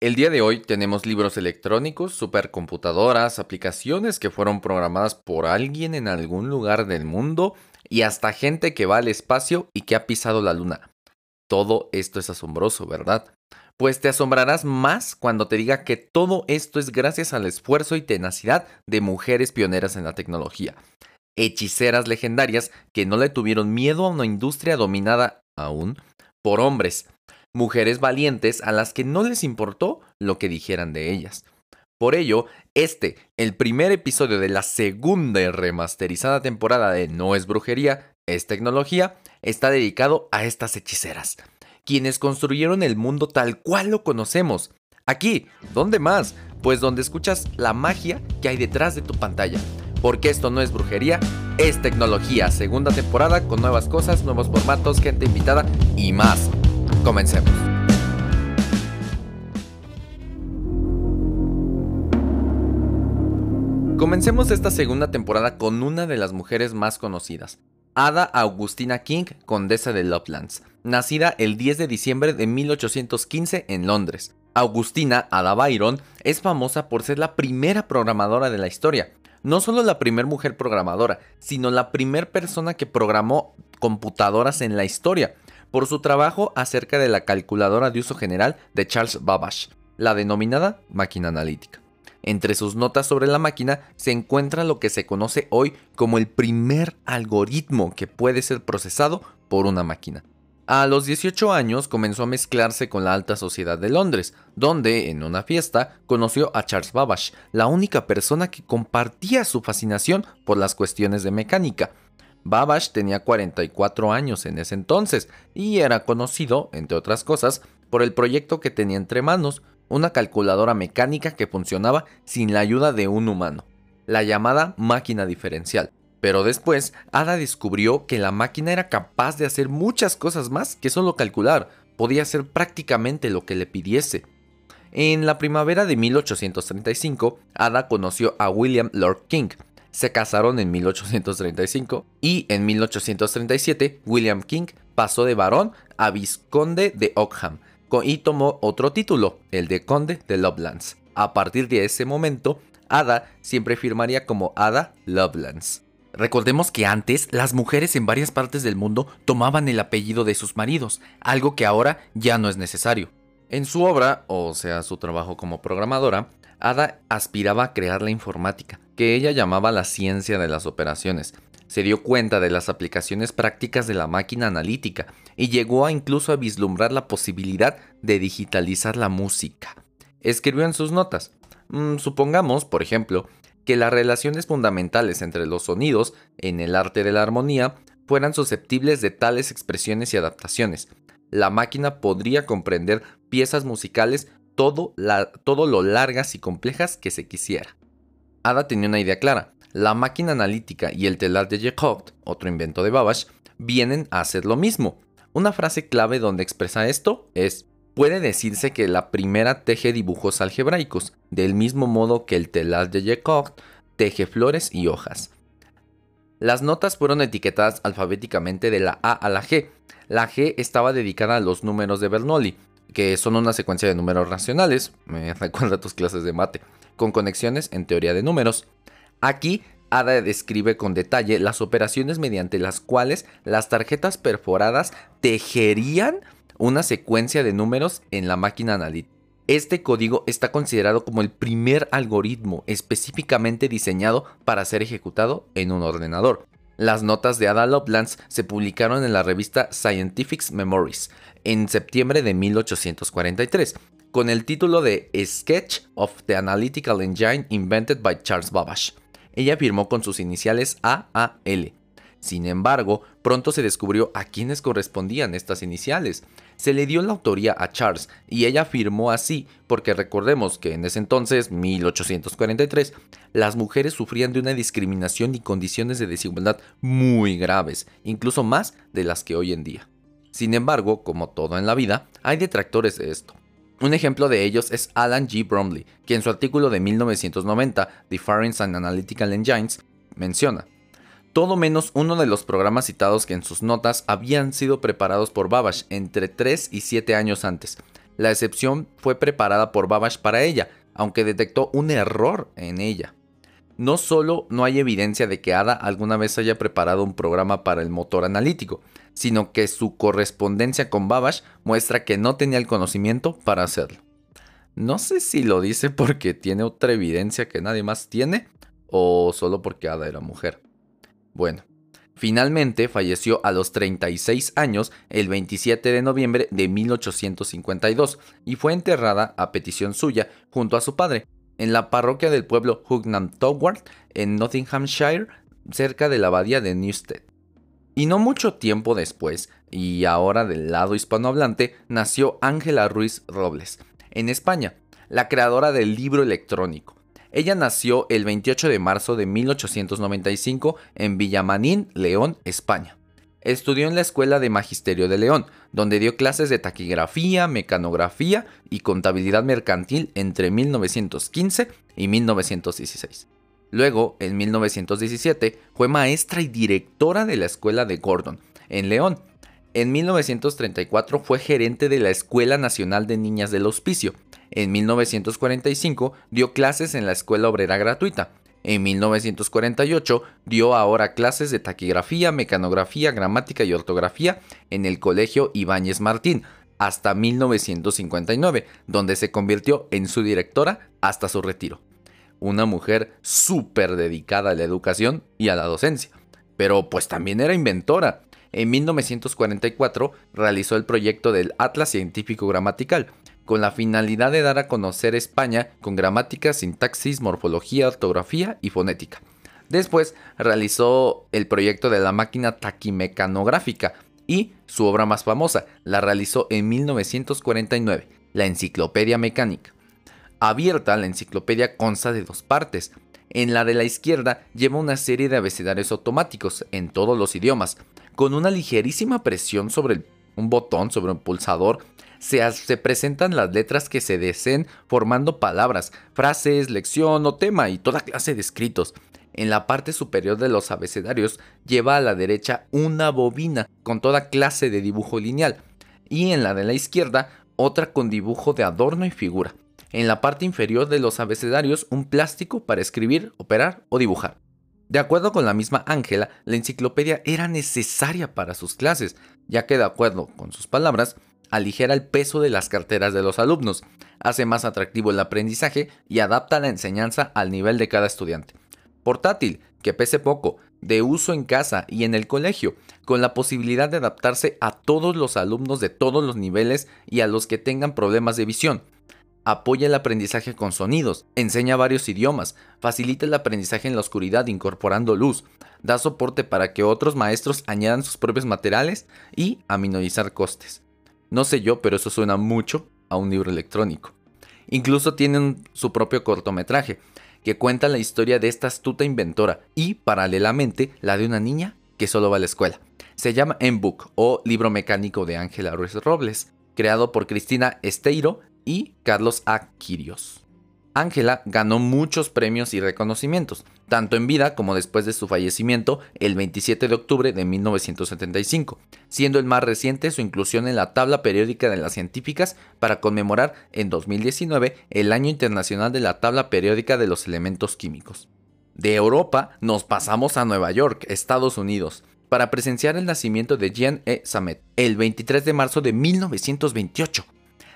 El día de hoy tenemos libros electrónicos, supercomputadoras, aplicaciones que fueron programadas por alguien en algún lugar del mundo y hasta gente que va al espacio y que ha pisado la luna. Todo esto es asombroso, ¿verdad? Pues te asombrarás más cuando te diga que todo esto es gracias al esfuerzo y tenacidad de mujeres pioneras en la tecnología. Hechiceras legendarias que no le tuvieron miedo a una industria dominada aún por hombres mujeres valientes a las que no les importó lo que dijeran de ellas. Por ello, este, el primer episodio de la segunda y remasterizada temporada de No es brujería, es tecnología, está dedicado a estas hechiceras, quienes construyeron el mundo tal cual lo conocemos. Aquí, ¿dónde más? Pues donde escuchas la magia que hay detrás de tu pantalla. Porque esto no es brujería, es tecnología. Segunda temporada con nuevas cosas, nuevos formatos, gente invitada y más. Comencemos. Comencemos esta segunda temporada con una de las mujeres más conocidas, Ada Augustina King, condesa de Lovelands, nacida el 10 de diciembre de 1815 en Londres. Augustina Ada Byron es famosa por ser la primera programadora de la historia. No solo la primera mujer programadora, sino la primera persona que programó computadoras en la historia por su trabajo acerca de la calculadora de uso general de Charles Babbage, la denominada máquina analítica. Entre sus notas sobre la máquina se encuentra lo que se conoce hoy como el primer algoritmo que puede ser procesado por una máquina. A los 18 años comenzó a mezclarse con la alta sociedad de Londres, donde, en una fiesta, conoció a Charles Babbage, la única persona que compartía su fascinación por las cuestiones de mecánica, Babbage tenía 44 años en ese entonces y era conocido, entre otras cosas, por el proyecto que tenía entre manos, una calculadora mecánica que funcionaba sin la ayuda de un humano, la llamada máquina diferencial. Pero después, Ada descubrió que la máquina era capaz de hacer muchas cosas más que solo calcular, podía hacer prácticamente lo que le pidiese. En la primavera de 1835, Ada conoció a William Lord King, se casaron en 1835 y en 1837 William King pasó de barón a visconde de Ockham y tomó otro título, el de conde de Lovelands. A partir de ese momento, Ada siempre firmaría como Ada Lovelands. Recordemos que antes las mujeres en varias partes del mundo tomaban el apellido de sus maridos, algo que ahora ya no es necesario. En su obra, o sea, su trabajo como programadora, Ada aspiraba a crear la informática, que ella llamaba la ciencia de las operaciones. Se dio cuenta de las aplicaciones prácticas de la máquina analítica y llegó a incluso a vislumbrar la posibilidad de digitalizar la música. Escribió en sus notas, mm, supongamos, por ejemplo, que las relaciones fundamentales entre los sonidos en el arte de la armonía fueran susceptibles de tales expresiones y adaptaciones. La máquina podría comprender piezas musicales todo, todo lo largas y complejas que se quisiera. Ada tenía una idea clara. La máquina analítica y el telar de Jacob, otro invento de Babbage, vienen a hacer lo mismo. Una frase clave donde expresa esto es, puede decirse que la primera teje dibujos algebraicos, del mismo modo que el telar de Jacob teje flores y hojas. Las notas fueron etiquetadas alfabéticamente de la A a la G. La G estaba dedicada a los números de Bernoulli, que son una secuencia de números racionales, me recuerda tus clases de mate, con conexiones en teoría de números. Aquí Ada describe con detalle las operaciones mediante las cuales las tarjetas perforadas tejerían una secuencia de números en la máquina analítica. Este código está considerado como el primer algoritmo específicamente diseñado para ser ejecutado en un ordenador. Las notas de Ada Lovelace se publicaron en la revista Scientific Memories en septiembre de 1843, con el título de Sketch of the Analytical Engine Invented by Charles Babbage. Ella firmó con sus iniciales AAL. Sin embargo, pronto se descubrió a quiénes correspondían estas iniciales. Se le dio la autoría a Charles y ella firmó así porque recordemos que en ese entonces, 1843, las mujeres sufrían de una discriminación y condiciones de desigualdad muy graves, incluso más de las que hoy en día. Sin embargo, como todo en la vida, hay detractores de esto. Un ejemplo de ellos es Alan G. Bromley, que en su artículo de 1990, Difference and Analytical Engines, menciona, todo menos uno de los programas citados que en sus notas habían sido preparados por Babbage entre 3 y 7 años antes. La excepción fue preparada por Babbage para ella, aunque detectó un error en ella. No solo no hay evidencia de que Ada alguna vez haya preparado un programa para el motor analítico, sino que su correspondencia con Babbage muestra que no tenía el conocimiento para hacerlo. No sé si lo dice porque tiene otra evidencia que nadie más tiene o solo porque Ada era mujer. Bueno, finalmente falleció a los 36 años el 27 de noviembre de 1852 y fue enterrada a petición suya junto a su padre en la parroquia del pueblo Hugnam Toward en Nottinghamshire cerca de la abadía de Newstead. Y no mucho tiempo después, y ahora del lado hispanohablante, nació Ángela Ruiz Robles, en España, la creadora del libro electrónico. Ella nació el 28 de marzo de 1895 en Villamanín, León, España. Estudió en la Escuela de Magisterio de León, donde dio clases de taquigrafía, mecanografía y contabilidad mercantil entre 1915 y 1916. Luego, en 1917, fue maestra y directora de la Escuela de Gordon, en León. En 1934 fue gerente de la Escuela Nacional de Niñas del Hospicio en 1945 dio clases en la Escuela Obrera Gratuita. En 1948 dio ahora clases de taquigrafía, mecanografía, gramática y ortografía en el Colegio Ibáñez Martín, hasta 1959, donde se convirtió en su directora hasta su retiro. Una mujer súper dedicada a la educación y a la docencia, pero pues también era inventora. En 1944 realizó el proyecto del Atlas Científico Gramatical, con la finalidad de dar a conocer España con gramática, sintaxis, morfología, ortografía y fonética. Después realizó el proyecto de la máquina taquimecanográfica y su obra más famosa la realizó en 1949, la Enciclopedia Mecánica. Abierta, la enciclopedia consta de dos partes. En la de la izquierda lleva una serie de abecedarios automáticos en todos los idiomas, con una ligerísima presión sobre un botón, sobre un pulsador, se, presentan las letras que se deseen formando palabras, frases, lección o tema y toda clase de escritos. En la parte superior de los abecedarios lleva a la derecha una bobina con toda clase de dibujo lineal y en la de la izquierda otra con dibujo de adorno y figura. En la parte inferior de los abecedarios un plástico para escribir, operar o dibujar. De acuerdo con la misma Ángela, la enciclopedia era necesaria para sus clases, ya que de acuerdo con sus palabras, aligera el peso de las carteras de los alumnos, hace más atractivo el aprendizaje y adapta la enseñanza al nivel de cada estudiante. Portátil, que pese poco, de uso en casa y en el colegio, con la posibilidad de adaptarse a todos los alumnos de todos los niveles y a los que tengan problemas de visión. Apoya el aprendizaje con sonidos, enseña varios idiomas, facilita el aprendizaje en la oscuridad incorporando luz, da soporte para que otros maestros añadan sus propios materiales y a minorizar costes. No sé yo, pero eso suena mucho a un libro electrónico. Incluso tienen su propio cortometraje, que cuenta la historia de esta astuta inventora y, paralelamente, la de una niña que solo va a la escuela. Se llama M-Book o Libro Mecánico de Ángela Ruiz Robles, creado por Cristina Esteiro y Carlos A. Quirios. Ángela ganó muchos premios y reconocimientos, tanto en vida como después de su fallecimiento el 27 de octubre de 1975, siendo el más reciente su inclusión en la tabla periódica de las científicas para conmemorar en 2019 el Año Internacional de la Tabla Periódica de los Elementos Químicos. De Europa nos pasamos a Nueva York, Estados Unidos, para presenciar el nacimiento de Jean E. Samet el 23 de marzo de 1928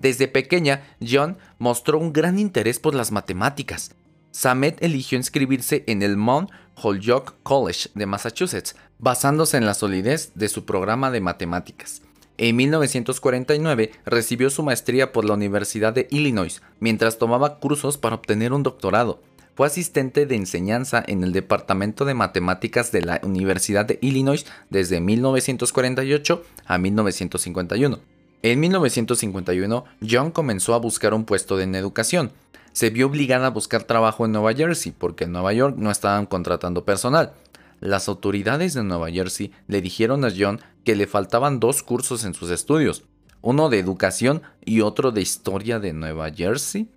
desde pequeña, John mostró un gran interés por las matemáticas. Samet eligió inscribirse en el Mount Holyoke College de Massachusetts, basándose en la solidez de su programa de matemáticas. En 1949 recibió su maestría por la Universidad de Illinois, mientras tomaba cursos para obtener un doctorado. Fue asistente de enseñanza en el Departamento de Matemáticas de la Universidad de Illinois desde 1948 a 1951. En 1951, John comenzó a buscar un puesto en educación. Se vio obligada a buscar trabajo en Nueva Jersey porque en Nueva York no estaban contratando personal. Las autoridades de Nueva Jersey le dijeron a John que le faltaban dos cursos en sus estudios, uno de educación y otro de historia de Nueva Jersey.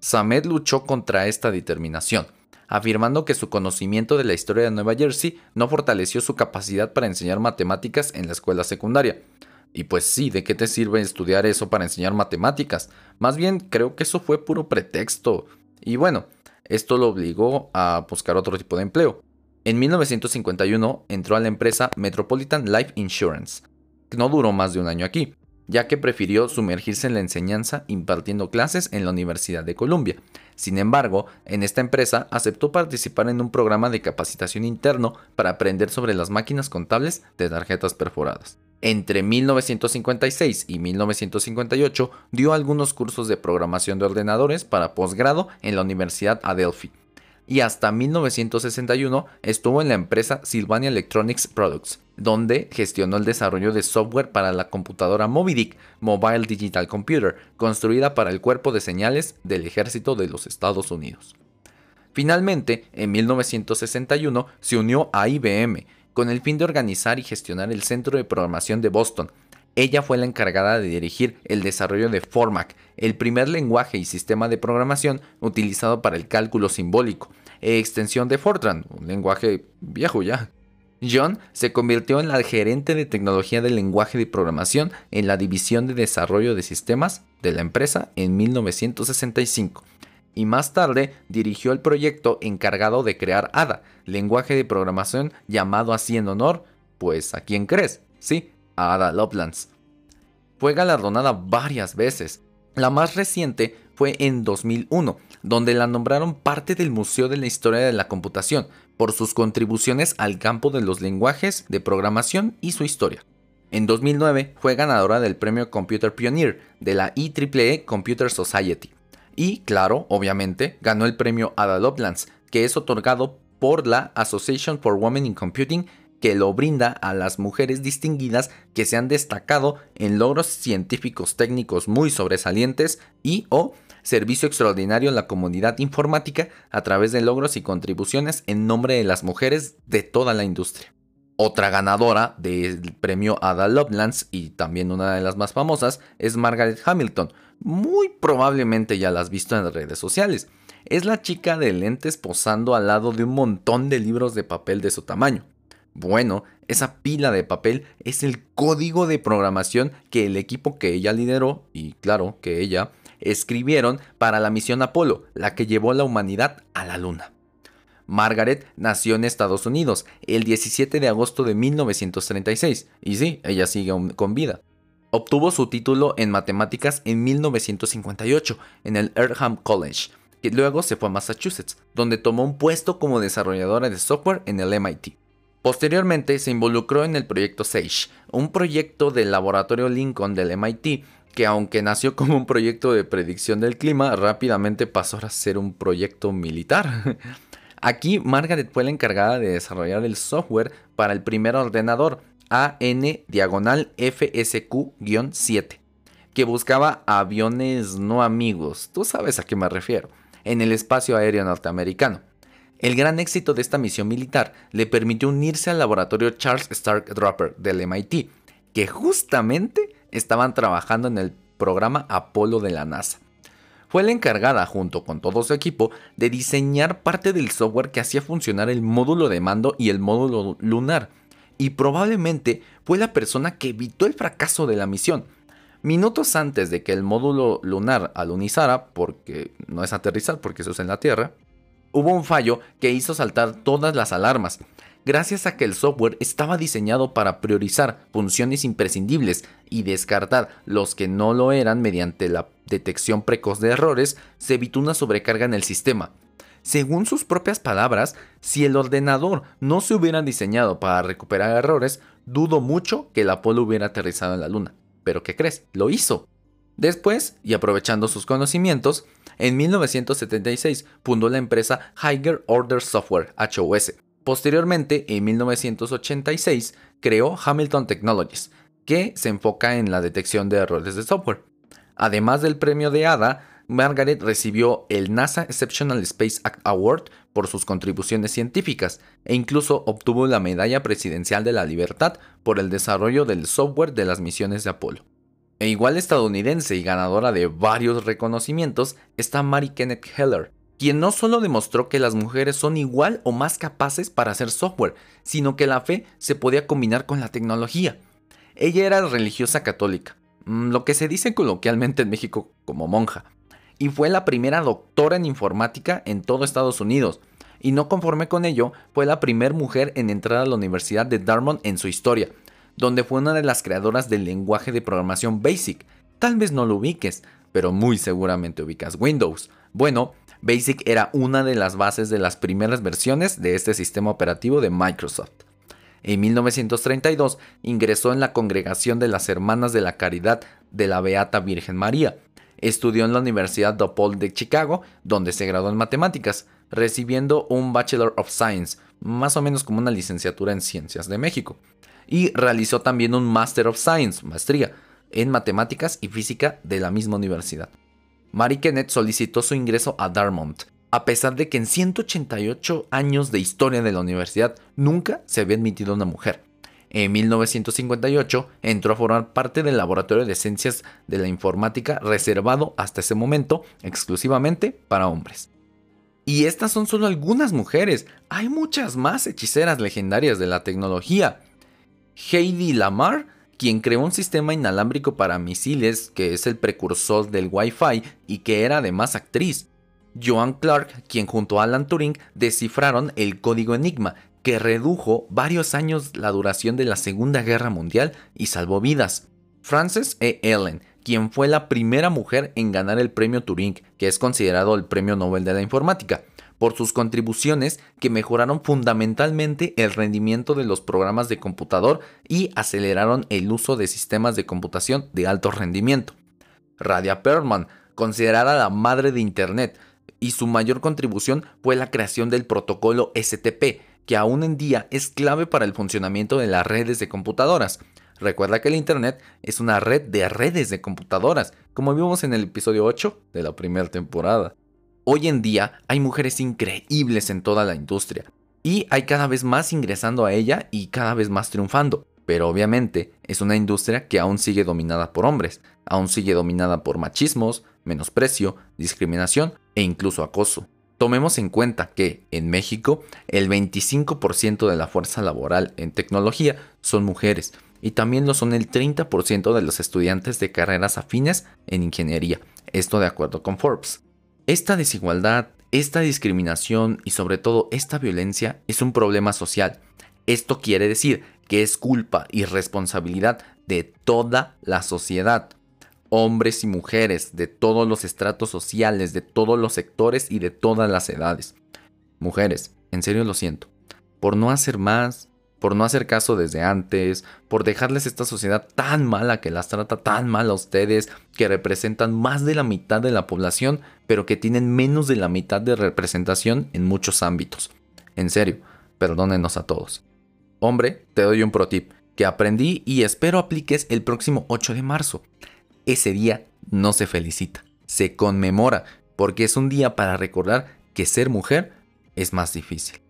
Samet luchó contra esta determinación, afirmando que su conocimiento de la historia de Nueva Jersey no fortaleció su capacidad para enseñar matemáticas en la escuela secundaria. Y pues sí, ¿de qué te sirve estudiar eso para enseñar matemáticas? Más bien, creo que eso fue puro pretexto. Y bueno, esto lo obligó a buscar otro tipo de empleo. En 1951 entró a la empresa Metropolitan Life Insurance. No duró más de un año aquí, ya que prefirió sumergirse en la enseñanza impartiendo clases en la Universidad de Columbia. Sin embargo, en esta empresa aceptó participar en un programa de capacitación interno para aprender sobre las máquinas contables de tarjetas perforadas. Entre 1956 y 1958 dio algunos cursos de programación de ordenadores para posgrado en la Universidad Adelphi. Y hasta 1961 estuvo en la empresa Sylvania Electronics Products, donde gestionó el desarrollo de software para la computadora Movidic Mobile Digital Computer, construida para el cuerpo de señales del ejército de los Estados Unidos. Finalmente, en 1961 se unió a IBM, con el fin de organizar y gestionar el Centro de Programación de Boston. Ella fue la encargada de dirigir el desarrollo de Formac, el primer lenguaje y sistema de programación utilizado para el cálculo simbólico, e extensión de Fortran, un lenguaje viejo ya. John se convirtió en la gerente de tecnología del lenguaje de programación en la división de desarrollo de sistemas de la empresa en 1965 y más tarde dirigió el proyecto encargado de crear ADA, lenguaje de programación llamado así en honor, pues ¿a quién crees? Sí, a Ada Lovelace. Fue galardonada varias veces. La más reciente fue en 2001, donde la nombraron parte del Museo de la Historia de la Computación por sus contribuciones al campo de los lenguajes de programación y su historia. En 2009 fue ganadora del premio Computer Pioneer de la IEEE Computer Society. Y, claro, obviamente, ganó el premio Ada Lovelace, que es otorgado por la Association for Women in Computing, que lo brinda a las mujeres distinguidas que se han destacado en logros científicos técnicos muy sobresalientes y o servicio extraordinario en la comunidad informática a través de logros y contribuciones en nombre de las mujeres de toda la industria. Otra ganadora del premio Ada Lovelace y también una de las más famosas es Margaret Hamilton, muy probablemente ya la has visto en redes sociales. Es la chica de lentes posando al lado de un montón de libros de papel de su tamaño. Bueno, esa pila de papel es el código de programación que el equipo que ella lideró, y claro que ella, escribieron para la misión Apolo, la que llevó a la humanidad a la Luna. Margaret nació en Estados Unidos el 17 de agosto de 1936, y sí, ella sigue con vida. Obtuvo su título en matemáticas en 1958 en el Earlham College, y luego se fue a Massachusetts, donde tomó un puesto como desarrolladora de software en el MIT. Posteriormente se involucró en el proyecto SAGE, un proyecto del laboratorio Lincoln del MIT que aunque nació como un proyecto de predicción del clima, rápidamente pasó a ser un proyecto militar. Aquí Margaret fue la encargada de desarrollar el software para el primer ordenador, AN diagonal FSQ-7, que buscaba aviones no amigos, tú sabes a qué me refiero, en el espacio aéreo norteamericano. El gran éxito de esta misión militar le permitió unirse al laboratorio Charles Stark Dropper del MIT, que justamente estaban trabajando en el programa Apolo de la NASA. Fue la encargada, junto con todo su equipo, de diseñar parte del software que hacía funcionar el módulo de mando y el módulo lunar, y probablemente fue la persona que evitó el fracaso de la misión. Minutos antes de que el módulo lunar alunizara, porque no es aterrizar, porque eso es en la Tierra, hubo un fallo que hizo saltar todas las alarmas, gracias a que el software estaba diseñado para priorizar funciones imprescindibles y descartar los que no lo eran mediante la detección precoz de errores, se evitó una sobrecarga en el sistema. Según sus propias palabras, si el ordenador no se hubiera diseñado para recuperar errores, dudo mucho que el Apolo hubiera aterrizado en la Luna. Pero ¿qué crees? Lo hizo. Después, y aprovechando sus conocimientos, en 1976 fundó la empresa Higher Order Software, HOS. Posteriormente, en 1986, creó Hamilton Technologies, que se enfoca en la detección de errores de software. Además del premio de ADA, Margaret recibió el NASA Exceptional Space Act Award por sus contribuciones científicas e incluso obtuvo la Medalla Presidencial de la Libertad por el desarrollo del software de las misiones de Apolo. E igual estadounidense y ganadora de varios reconocimientos está Mary Kenneth Heller, quien no solo demostró que las mujeres son igual o más capaces para hacer software, sino que la fe se podía combinar con la tecnología. Ella era religiosa católica, mm, lo que se dice coloquialmente en México como monja, y fue la primera doctora en informática en todo Estados Unidos. Y no conforme con ello, fue la primera mujer en entrar a la Universidad de Dartmouth en su historia, donde fue una de las creadoras del lenguaje de programación BASIC. Tal vez no lo ubiques, pero muy seguramente ubicas Windows. Bueno, BASIC era una de las bases de las primeras versiones de este sistema operativo de Microsoft. En 1932 ingresó en la congregación de las Hermanas de la Caridad de la Beata Virgen María. Estudió en la Universidad DePaul de Chicago, donde se graduó en matemáticas, recibiendo un Bachelor of Science, más o menos como una licenciatura en Ciencias de México. Y realizó también un Master of Science, maestría, en matemáticas y física de la misma universidad. Mary Kenneth solicitó su ingreso a Dartmouth, a pesar de que en 188 años de historia de la universidad nunca se había admitido una mujer. En 1958 entró a formar parte del laboratorio de ciencias de la informática reservado hasta ese momento exclusivamente para hombres. Y estas son solo algunas mujeres, hay muchas más hechiceras legendarias de la tecnología. Heidi Lamar quien creó un sistema inalámbrico para misiles que es el precursor del Wi-Fi y que era además actriz. Joan Clark, quien junto a Alan Turing descifraron el código Enigma, que redujo varios años la duración de la Segunda Guerra Mundial y salvó vidas. Frances E. Ellen, quien fue la primera mujer en ganar el premio Turing, que es considerado el premio Nobel de la Informática por sus contribuciones que mejoraron fundamentalmente el rendimiento de los programas de computador y aceleraron el uso de sistemas de computación de alto rendimiento. Radia Perlman, considerada la madre de Internet, y su mayor contribución fue la creación del protocolo STP, que aún en día es clave para el funcionamiento de las redes de computadoras. Recuerda que el Internet es una red de redes de computadoras, como vimos en el episodio 8 de la primera temporada. Hoy en día hay mujeres increíbles en toda la industria y hay cada vez más ingresando a ella y cada vez más triunfando. Pero obviamente es una industria que aún sigue dominada por hombres, aún sigue dominada por machismos, menosprecio, discriminación e incluso acoso. Tomemos en cuenta que en México el 25% de la fuerza laboral en tecnología son mujeres y también lo son el 30% de los estudiantes de carreras afines en ingeniería, esto de acuerdo con Forbes. Esta desigualdad, esta discriminación y sobre todo esta violencia es un problema social. Esto quiere decir que es culpa y responsabilidad de toda la sociedad. Hombres y mujeres de todos los estratos sociales, de todos los sectores y de todas las edades. Mujeres, en serio lo siento, por no hacer más, por no hacer caso desde antes, por dejarles esta sociedad tan mala que las trata tan mal a ustedes, que representan más de la mitad de la población, pero que tienen menos de la mitad de representación en muchos ámbitos. En serio, perdónenos a todos. Hombre, te doy un pro tip que aprendí y espero apliques el próximo 8 de marzo. Ese día no se felicita, se conmemora, porque es un día para recordar que ser mujer es más difícil.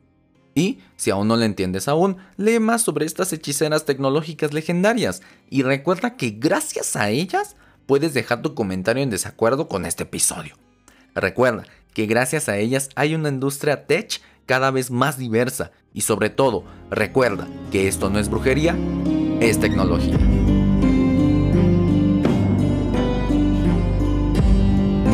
Y, si aún no le entiendes aún, lee más sobre estas hechiceras tecnológicas legendarias y recuerda que gracias a ellas puedes dejar tu comentario en desacuerdo con este episodio. Recuerda que gracias a ellas hay una industria tech cada vez más diversa y sobre todo, recuerda que esto no es brujería, es tecnología.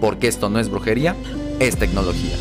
Porque esto no es brujería, es tecnología.